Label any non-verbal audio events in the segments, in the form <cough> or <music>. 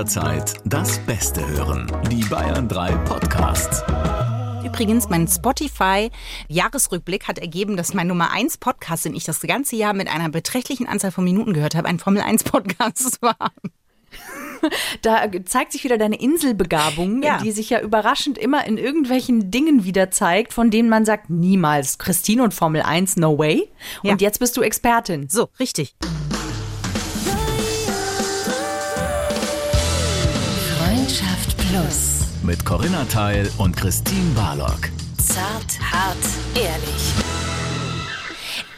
jederzeit das Beste hören. Die Bayern 3 Podcasts. Übrigens, mein Spotify-Jahresrückblick hat ergeben, dass mein Nummer 1 Podcast, den ich das ganze Jahr mit einer beträchtlichen Anzahl von Minuten gehört habe, ein Formel 1 Podcast <laughs> war. Da zeigt sich wieder deine Inselbegabung, Ja. die sich ja überraschend immer in irgendwelchen Dingen wieder zeigt, von denen man sagt, niemals. Christine und Formel 1, no way. Und Ja. jetzt bist du Expertin. So, richtig. Plus. Mit Corinna Teil und Christine Barlock. Zart, hart, ehrlich.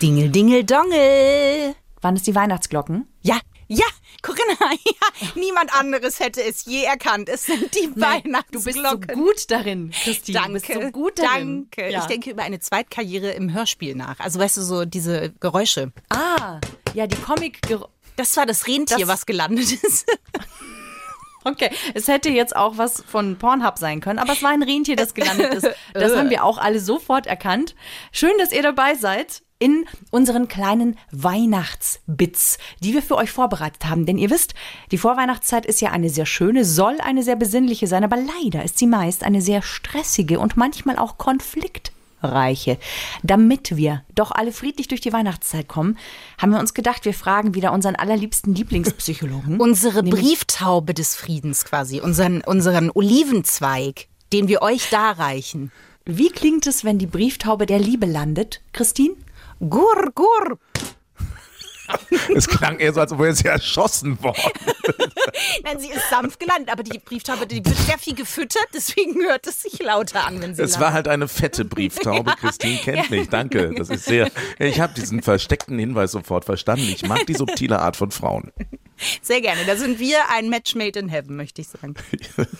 Dingel, dingel, dongel. Waren es die Weihnachtsglocken? Ja, ja, Corinna, <laughs> ja, niemand anderes hätte es je erkannt. Es sind die Du bist so Weihnachtsglocken. gut darin, Christine. Danke, Du bist so gut darin. danke. Ja. Ich denke über eine Zweitkarriere im Hörspiel nach. Also weißt du, so diese Geräusche. Ah, ja, die Comic. Das war das Rentier, Das- was gelandet ist. <laughs> Okay, es hätte jetzt auch was von Pornhub sein können, aber es war ein Rentier, das gelandet ist. Das haben wir auch alle sofort erkannt. Schön, dass ihr dabei seid in unseren kleinen Weihnachtsbits, die wir für euch vorbereitet haben. Denn ihr wisst, die Vorweihnachtszeit ist ja eine sehr schöne, soll eine sehr besinnliche sein, aber leider ist sie meist eine sehr stressige und manchmal auch konfliktreiche. Damit wir doch alle friedlich durch die Weihnachtszeit kommen, haben wir uns gedacht, wir fragen wieder unseren allerliebsten Lieblingspsychologen. <laughs> Unsere Brieftaube des Friedens quasi, unseren, unseren Olivenzweig, den wir euch darreichen. Wie klingt es, wenn die Brieftaube der Liebe landet, Christine? Gur, gur. <laughs> Es klang eher so, als wäre sie erschossen worden. Nein, sie ist sanft gelandet, aber die Brieftaube, die wird sehr viel gefüttert, deswegen hört es sich lauter an, wenn sie Es landet. war halt eine fette Brieftaube. <laughs> Christine kennt mich. Danke. Das ist sehr. Ich habe diesen versteckten Hinweis sofort verstanden. Ich mag die subtile Art von Frauen. Sehr gerne. Da sind wir ein Match made in heaven, möchte ich sagen.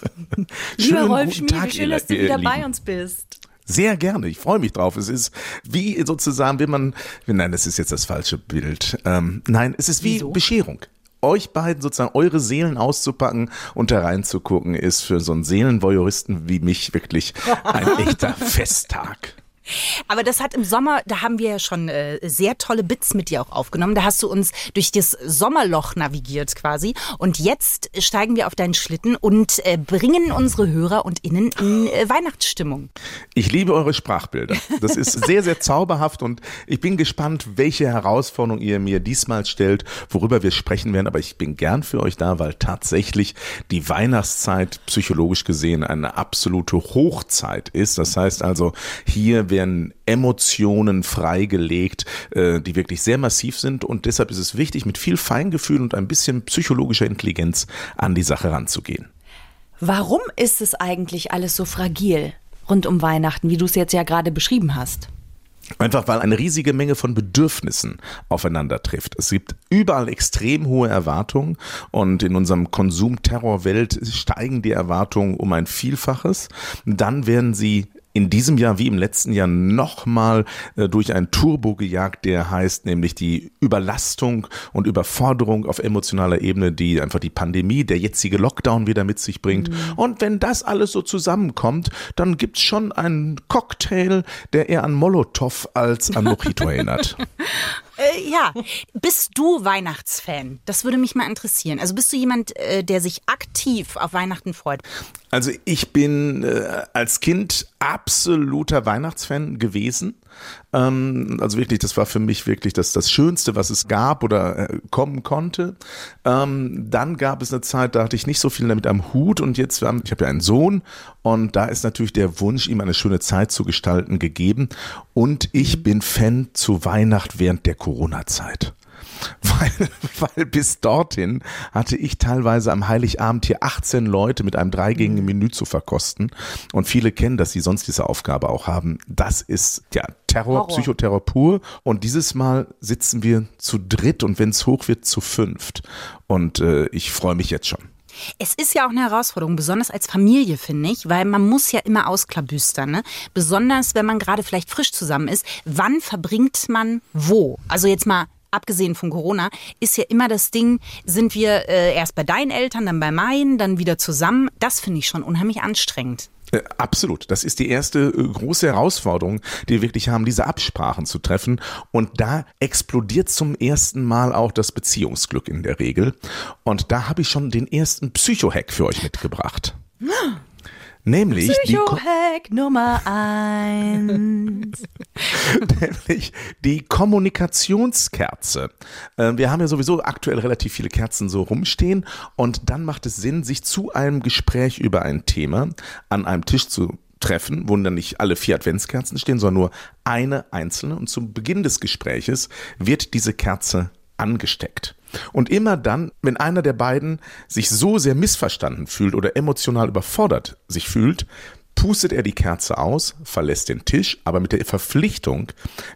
<laughs> Lieber Rolf wie schön, dass du wieder Lieben. bei uns bist. Sehr gerne. Ich freue mich drauf. Es ist wie sozusagen, wenn man, nein, das ist jetzt das falsche Bild. Ähm, nein, es ist wie Wieso? Bescherung. Euch beiden sozusagen eure Seelen auszupacken und da reinzugucken, ist für so einen Seelenvoyeuristen wie mich wirklich ein <laughs> echter Festtag. Aber das hat im Sommer, da haben wir ja schon äh, sehr tolle Bits mit dir auch aufgenommen. Da hast du uns durch das Sommerloch navigiert quasi. Und jetzt steigen wir auf deinen Schlitten und äh, bringen unsere Hörer und Innen in äh, Weihnachtsstimmung. Ich liebe eure Sprachbilder. Das ist sehr, sehr zauberhaft und ich bin gespannt, welche Herausforderung ihr mir diesmal stellt, worüber wir sprechen werden. Aber ich bin gern für euch da, weil tatsächlich die Weihnachtszeit psychologisch gesehen eine absolute Hochzeit ist. Das heißt also, hier werden Emotionen freigelegt, äh, die wirklich sehr massiv sind und deshalb ist es wichtig, mit viel Feingefühl und ein bisschen psychologischer Intelligenz an die Sache ranzugehen. Warum ist es eigentlich alles so fragil rund um Weihnachten, wie du es jetzt ja gerade beschrieben hast? Einfach weil eine riesige Menge von Bedürfnissen aufeinander trifft. Es gibt überall extrem hohe Erwartungen und in unserem Konsum-Terror-Welt steigen die Erwartungen um ein Vielfaches. Dann werden sie in diesem Jahr wie im letzten Jahr nochmal äh, durch einen Turbo gejagt, der heißt nämlich die Überlastung und Überforderung auf emotionaler Ebene, die einfach die Pandemie, der jetzige Lockdown wieder mit sich bringt. Und wenn das alles so zusammenkommt, dann gibt's schon einen Cocktail, der eher an Molotow als an Mojito erinnert. <laughs> Äh, ja, bist du Weihnachtsfan? Das würde mich mal interessieren. Also bist du jemand, äh, der sich aktiv auf Weihnachten freut? Also ich bin äh, als Kind absoluter Weihnachtsfan gewesen. Ähm, also wirklich, das war für mich wirklich das, das Schönste, was es gab oder äh, kommen konnte. Ähm, dann gab es eine Zeit, da hatte ich nicht so viel damit am Hut und jetzt, ähm, ich habe ja einen Sohn und da ist natürlich der Wunsch, ihm eine schöne Zeit zu gestalten, gegeben. Und ich bin Fan zu Weihnacht während der Corona-Zeit. <laughs> Weil, weil bis dorthin hatte ich teilweise am Heiligabend hier 18 Leute mit einem dreigängigen Menü zu verkosten. Und viele kennen das, die sonst diese Aufgabe auch haben. Das ist ja Terror, Horror. Psychoterror pur. Und dieses Mal sitzen wir zu dritt und wenn es hoch wird, zu fünft. Und äh, ich freue mich jetzt schon. Es ist ja auch eine Herausforderung, besonders als Familie, finde ich, weil man muss ja immer ausklabüstern. Ne? Besonders, wenn man gerade vielleicht frisch zusammen ist. Wann verbringt man wo? Also jetzt mal abgesehen von Corona, ist ja immer das Ding, sind wir äh, erst bei deinen Eltern, dann bei meinen, dann wieder zusammen. Das finde ich schon unheimlich anstrengend. Äh, Absolut. Das ist die erste äh, große Herausforderung, die wir wirklich haben, diese Absprachen zu treffen. Und da explodiert zum ersten Mal auch das Beziehungsglück in der Regel. Und da habe ich schon den ersten Psycho-Hack für euch mitgebracht. Nämlich Psycho-Hack Nummer eins. <laughs> nämlich die Kommunikationskerze. Äh, Wir haben ja sowieso aktuell relativ viele Kerzen so rumstehen und dann macht es Sinn, sich zu einem Gespräch über ein Thema an einem Tisch zu treffen, wo dann nicht alle vier Adventskerzen stehen, sondern nur eine einzelne. Und zum Beginn des Gespräches wird diese Kerze angesteckt. Und immer dann, wenn einer der beiden sich so sehr missverstanden fühlt oder emotional überfordert sich fühlt, pustet er die Kerze aus, verlässt den Tisch, aber mit der Verpflichtung,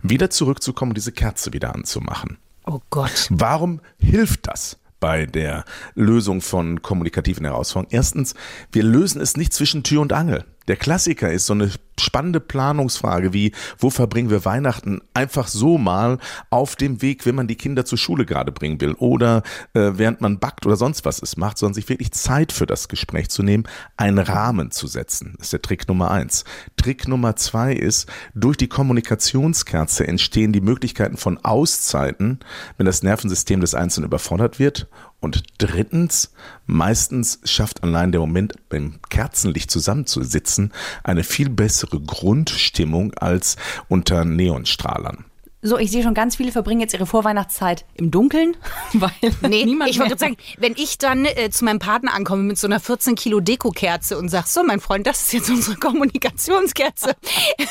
wieder zurückzukommen und diese Kerze wieder anzumachen. Oh Gott. Warum hilft das? bei der Lösung von kommunikativen Herausforderungen. Erstens, wir lösen es nicht zwischen Tür und Angel. Der Klassiker ist so eine spannende Planungsfrage wie, wo verbringen wir Weihnachten? Einfach so mal auf dem Weg, wenn man die Kinder zur Schule gerade bringen will oder äh, während man backt oder sonst was es macht, sondern sich wirklich Zeit für das Gespräch zu nehmen, einen Rahmen zu setzen. Das ist der Trick Nummer eins. Trick Nummer zwei ist, durch die Kommunikationskerze entstehen die Möglichkeiten von Auszeiten, wenn das Nervensystem des Einzelnen überfordert wird. Und drittens, meistens schafft allein der Moment, beim Kerzenlicht zusammenzusitzen, eine viel bessere Grundstimmung als unter Neonstrahlern. So, ich sehe schon, ganz viele verbringen jetzt ihre Vorweihnachtszeit im Dunkeln, <laughs> weil Nee, niemand ich wollte sagen, wenn ich dann äh, zu meinem Partner ankomme mit so einer 14 Kilo Dekokerze und sag, so mein Freund, das ist jetzt unsere Kommunikationskerze.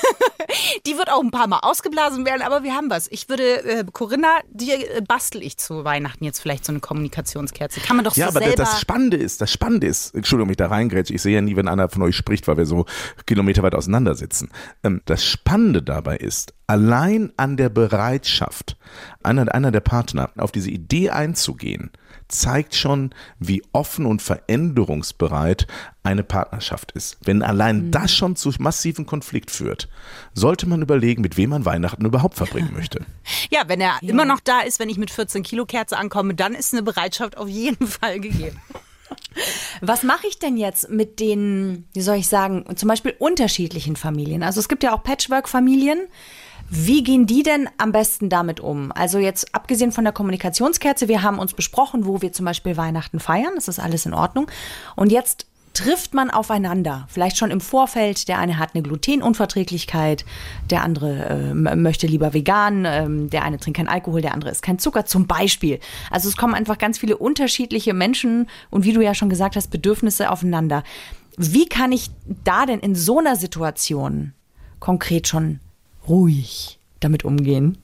<laughs> die wird auch ein paar Mal ausgeblasen werden, aber wir haben was. Ich würde, äh, Corinna, dir äh, bastel ich zu Weihnachten jetzt vielleicht so eine Kommunikationskerze. Kann man doch Ja, so aber selber... das Spannende ist, das Spannende ist, Entschuldigung, mich da reingrätsche, ich sehe ja nie, wenn einer von euch spricht, weil wir so kilometerweit auseinandersitzen. Ähm, das Spannende dabei ist, allein an der Bereitschaft einer, einer der Partner auf diese Idee einzugehen, zeigt schon, wie offen und veränderungsbereit eine Partnerschaft ist. Wenn allein das schon zu massiven Konflikt führt, sollte man überlegen, mit wem man Weihnachten überhaupt verbringen <laughs> möchte. ja, wenn er immer noch da ist, wenn ich mit 14 Kilo Kerze ankomme, dann ist eine Bereitschaft auf jeden <laughs> Fall gegeben. Was mache ich denn jetzt mit den, wie soll ich sagen, zum Beispiel unterschiedlichen Familien? Also es gibt ja auch Patchwork-Familien. Wie gehen die denn am besten damit um? Also jetzt abgesehen von der Kommunikationskerze, wir haben uns besprochen, wo wir zum Beispiel Weihnachten feiern, das ist alles in Ordnung. Und jetzt trifft man aufeinander, vielleicht schon im Vorfeld. Der eine hat eine Glutenunverträglichkeit, der andere äh, möchte lieber vegan, ähm, der eine trinkt keinen Alkohol, der andere isst kein Zucker zum Beispiel. Also es kommen einfach ganz viele unterschiedliche Menschen und wie du ja schon gesagt hast, Bedürfnisse aufeinander. Wie kann ich da denn in so einer Situation konkret schon ruhig damit umgehen?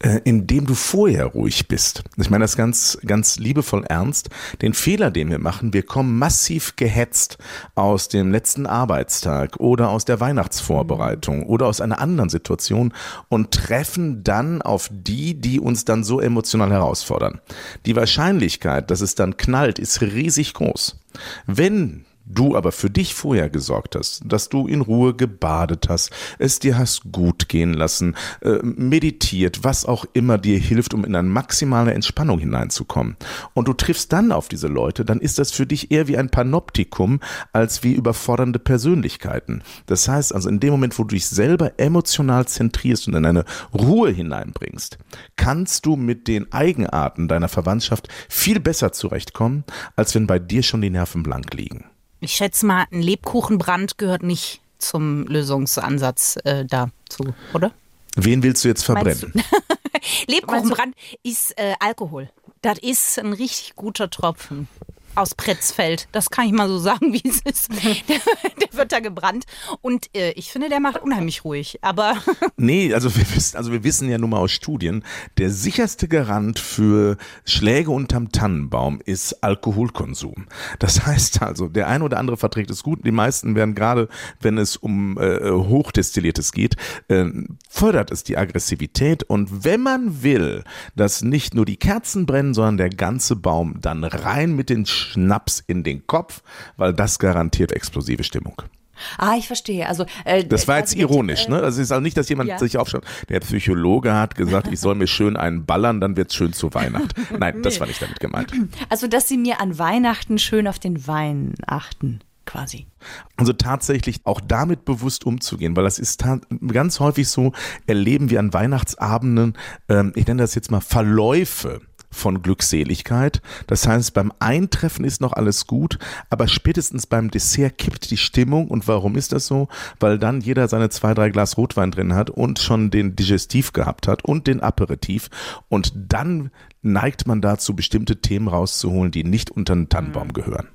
äh, indem du vorher ruhig bist. Ich meine das ganz, ganz liebevoll ernst. Den Fehler, den wir machen, wir kommen massiv gehetzt aus dem letzten Arbeitstag oder aus der Weihnachtsvorbereitung oder aus einer anderen Situation und treffen dann auf die, die uns dann so emotional herausfordern. Die Wahrscheinlichkeit, dass es dann knallt, ist riesig groß. Wenn du aber für dich vorher gesorgt hast, dass du in Ruhe gebadet hast, es dir hast gut gehen lassen, äh, meditiert, was auch immer dir hilft, um in eine maximale Entspannung hineinzukommen. Und du triffst dann auf diese Leute, dann ist das für dich eher wie ein Panoptikum als wie überfordernde Persönlichkeiten. Das heißt also, in dem Moment, wo du dich selber emotional zentrierst und in eine Ruhe hineinbringst, kannst du mit den Eigenarten deiner Verwandtschaft viel besser zurechtkommen, als wenn bei dir schon die Nerven blank liegen. Ich schätze mal, ein Lebkuchenbrand gehört nicht zum Lösungsansatz äh, dazu, oder? Wen willst du jetzt verbrennen? <laughs> Lebkuchenbrand ist äh, Alkohol. Das ist ein richtig guter Tropfen aus Pretzfeld. Das kann ich mal so <laughs> sagen, wie es ist. Der, der wird da gebrannt. Und äh, ich finde, der macht unheimlich ruhig. Aber <laughs> Nee, also wir wissen, also wir wissen ja nun mal aus Studien, der sicherste Garant für Schläge unterm Tannenbaum ist Alkoholkonsum. Das heißt also, der eine oder andere verträgt es gut, die meisten werden gerade, wenn es um äh, Hochdestilliertes geht, äh, fördert es die Aggressivität und wenn man will, dass nicht nur die Kerzen brennen, sondern der ganze Baum, dann rein mit den Schnaps in den Kopf, weil das garantiert explosive Stimmung. Ah, ich verstehe. Also äh, Das war jetzt also mit, ironisch, äh, ne? Also es ist auch nicht, dass jemand ja. sich aufschaut. Der Psychologe hat gesagt, ich soll mir schön einen ballern, dann wird's schön zu Weihnachten. <laughs> Nein, das war nicht damit gemeint. Also, dass sie mir an Weihnachten schön auf den Wein achten, quasi. Also tatsächlich auch damit bewusst umzugehen, weil das ist ganz häufig so, erleben wir an Weihnachtsabenden, ähm, ich nenne das jetzt mal Verläufe von Glückseligkeit. Das heißt, beim Eintreffen ist noch alles gut, aber spätestens beim Dessert kippt die Stimmung. Und warum ist das so? Weil dann jeder seine zwei, drei Glas Rotwein drin hat und schon den Digestiv gehabt hat und den Aperitif. Und dann neigt man dazu, bestimmte Themen rauszuholen, die nicht unter den Tannenbaum gehören.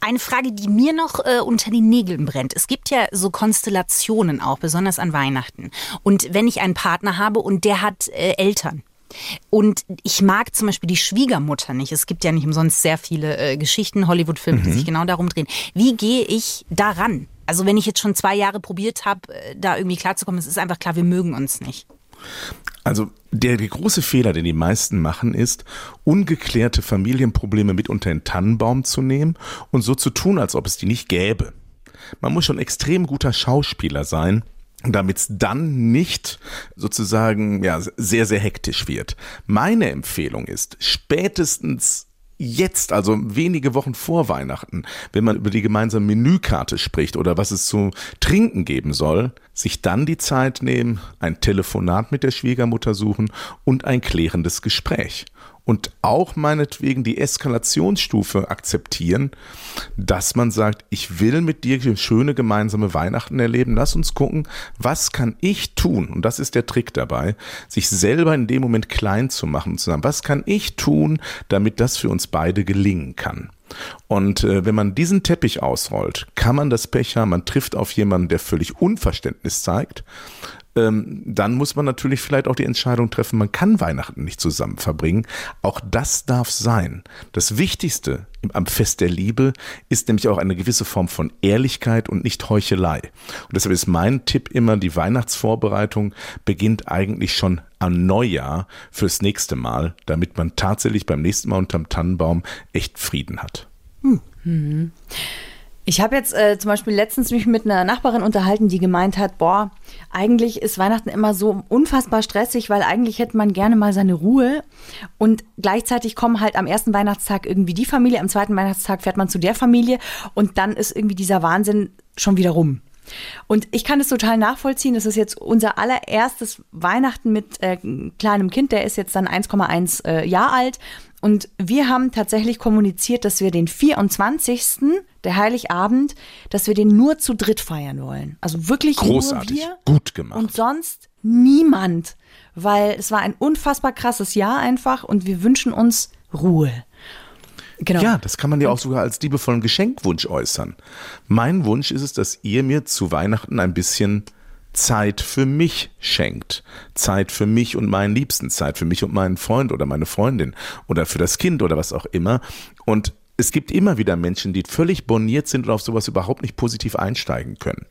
Eine Frage, die mir noch äh, unter den Nägeln brennt. Es gibt ja so Konstellationen auch, besonders an Weihnachten. Und wenn ich einen Partner habe und der hat äh, Eltern, und ich mag zum Beispiel die Schwiegermutter nicht. Es gibt ja nicht umsonst sehr viele äh, Geschichten, Hollywood-Filme, die mhm. sich genau darum drehen. Wie gehe ich daran? Also wenn ich jetzt schon zwei Jahre probiert habe, äh, da irgendwie klarzukommen, es ist einfach klar, wir mögen uns nicht. Also der, der, große Fehler, den die meisten machen, ist, ungeklärte Familienprobleme mit unter den Tannenbaum zu nehmen und so zu tun, als ob es die nicht gäbe. Man muss schon extrem guter Schauspieler sein, damit es dann nicht sozusagen ja sehr sehr hektisch wird. Meine Empfehlung ist spätestens jetzt, also wenige Wochen vor Weihnachten, wenn man über die gemeinsame Menükarte spricht oder was es zu trinken geben soll, sich dann die Zeit nehmen, ein Telefonat mit der Schwiegermutter suchen und ein klärendes Gespräch und auch meinetwegen die Eskalationsstufe akzeptieren, dass man sagt, ich will mit dir schöne gemeinsame Weihnachten erleben. Lass uns gucken, was kann ich tun? Und das ist der Trick dabei, sich selber in dem Moment klein zu machen und zu sagen, was kann ich tun, damit das für uns beide gelingen kann? Und äh, wenn man diesen Teppich ausrollt, kann man das Pech haben, man trifft auf jemanden, der völlig Unverständnis zeigt ähm, dann muss man natürlich vielleicht auch die Entscheidung treffen, man kann Weihnachten nicht zusammen verbringen. Auch das darf sein. Das Wichtigste am Fest der Liebe ist nämlich auch eine gewisse Form von Ehrlichkeit und nicht Heuchelei. Und deshalb ist mein Tipp immer, die Weihnachtsvorbereitung beginnt eigentlich schon am Neujahr fürs nächste Mal, damit man tatsächlich beim nächsten Mal unterm Tannenbaum echt Frieden hat. Hm. Ich habe jetzt äh, zum Beispiel letztens mich mit einer Nachbarin unterhalten, die gemeint hat, boah, eigentlich ist Weihnachten immer so unfassbar stressig, weil eigentlich hätte man gerne mal seine Ruhe. Und gleichzeitig kommen halt am ersten Weihnachtstag irgendwie die Familie, am zweiten Weihnachtstag fährt man zu der Familie und dann ist irgendwie dieser Wahnsinn schon wieder rum. Und ich kann es total nachvollziehen. Das ist jetzt unser allererstes Weihnachten mit äh, kleinem Kind. Der ist jetzt dann 1,1 äh, Jahr alt. Und wir haben tatsächlich kommuniziert, dass wir den 24. der Heiligabend, dass wir den nur zu dritt feiern wollen. Also wirklich Großartig. nur wir. Gut gemacht. Und sonst niemand. Weil es war ein unfassbar krasses Jahr einfach und wir wünschen uns Ruhe. Genau. Ja, das kann man ja auch sogar als liebevollen Geschenkwunsch äußern. Mein Wunsch ist es, dass ihr mir zu Weihnachten ein bisschen Zeit für mich schenkt. Zeit für mich und meinen Liebsten, Zeit für mich und meinen Freund oder meine Freundin oder für das Kind oder was auch immer. Und es gibt immer wieder Menschen, die völlig boniert sind und auf sowas überhaupt nicht positiv einsteigen können.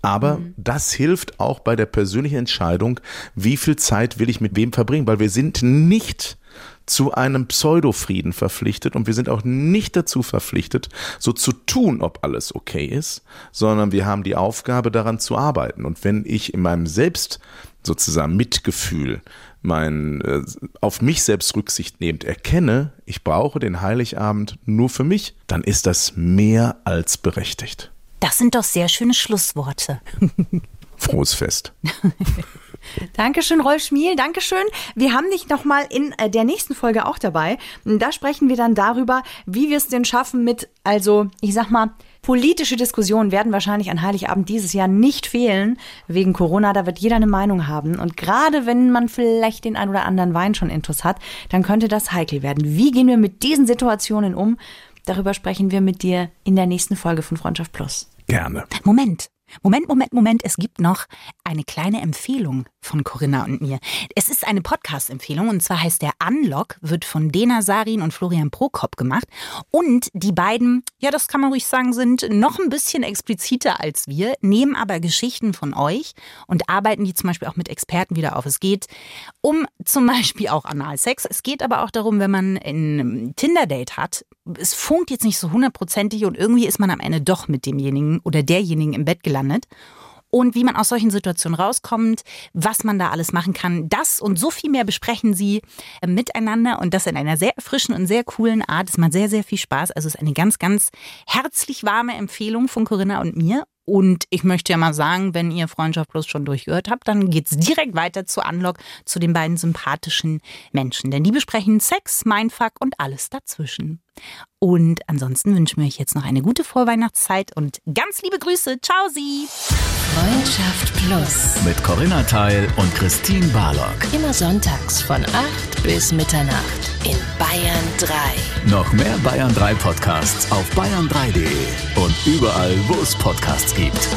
Aber mhm. das hilft auch bei der persönlichen Entscheidung, wie viel Zeit will ich mit wem verbringen, weil wir sind nicht zu einem Pseudofrieden verpflichtet und wir sind auch nicht dazu verpflichtet, so zu tun, ob alles okay ist, sondern wir haben die Aufgabe, daran zu arbeiten. Und wenn ich in meinem Selbst sozusagen Mitgefühl, mein äh, auf mich selbst Rücksicht nehmend erkenne, ich brauche den Heiligabend nur für mich, dann ist das mehr als berechtigt. Das sind doch sehr schöne Schlussworte. <laughs> Frohes Fest. <laughs> Dankeschön, Rolf Schmiel, Dankeschön. Wir haben dich nochmal in äh, der nächsten Folge auch dabei. Da sprechen wir dann darüber, wie wir es denn schaffen mit, also ich sag mal, politische Diskussionen werden wahrscheinlich an Heiligabend dieses Jahr nicht fehlen wegen Corona. Da wird jeder eine Meinung haben. Und gerade wenn man vielleicht den ein oder anderen Wein schon intus hat, dann könnte das heikel werden. Wie gehen wir mit diesen Situationen um? Darüber sprechen wir mit dir in der nächsten Folge von Freundschaft Plus. Gerne. Moment. Moment, Moment, Moment. Es gibt noch eine kleine Empfehlung von Corinna und mir. Es ist eine Podcast-Empfehlung und zwar heißt der Unlock, wird von Dena Sarin und Florian Prokop gemacht. Und die beiden, ja, das kann man ruhig sagen, sind noch ein bisschen expliziter als wir, nehmen aber Geschichten von euch und arbeiten die zum Beispiel auch mit Experten wieder auf. Es geht um zum Beispiel auch Analsex. Es geht aber auch darum, wenn man ein Tinder-Date hat, es funkt jetzt nicht so hundertprozentig und irgendwie ist man am Ende doch mit demjenigen oder derjenigen im Bett gelandet. und wie man aus solchen Situationen rauskommt, was man da alles machen kann. Das und so viel mehr besprechen sie äh, miteinander und das in einer sehr frischen und sehr coolen Art. Es macht sehr, sehr viel Spaß. Also es ist eine ganz, ganz herzlich warme Empfehlung von Corinna und mir. Und ich möchte ja mal sagen, wenn ihr Freundschaft Plus schon durchgehört habt, dann geht's direkt weiter zu Unlock, zu den beiden sympathischen Menschen. Denn die besprechen Sex, Mindfuck und alles dazwischen. Und ansonsten wünschen wir euch jetzt noch eine gute Vorweihnachtszeit und ganz liebe Grüße. Ciao, Sie! Freundschaft Plus. Mit Corinna Teil und Christine Barlock. Immer sonntags von 8 bis Mitternacht in Bayern 3. Noch mehr Bayern 3 Podcasts auf bayern3.de und überall, wo es Podcasts gibt.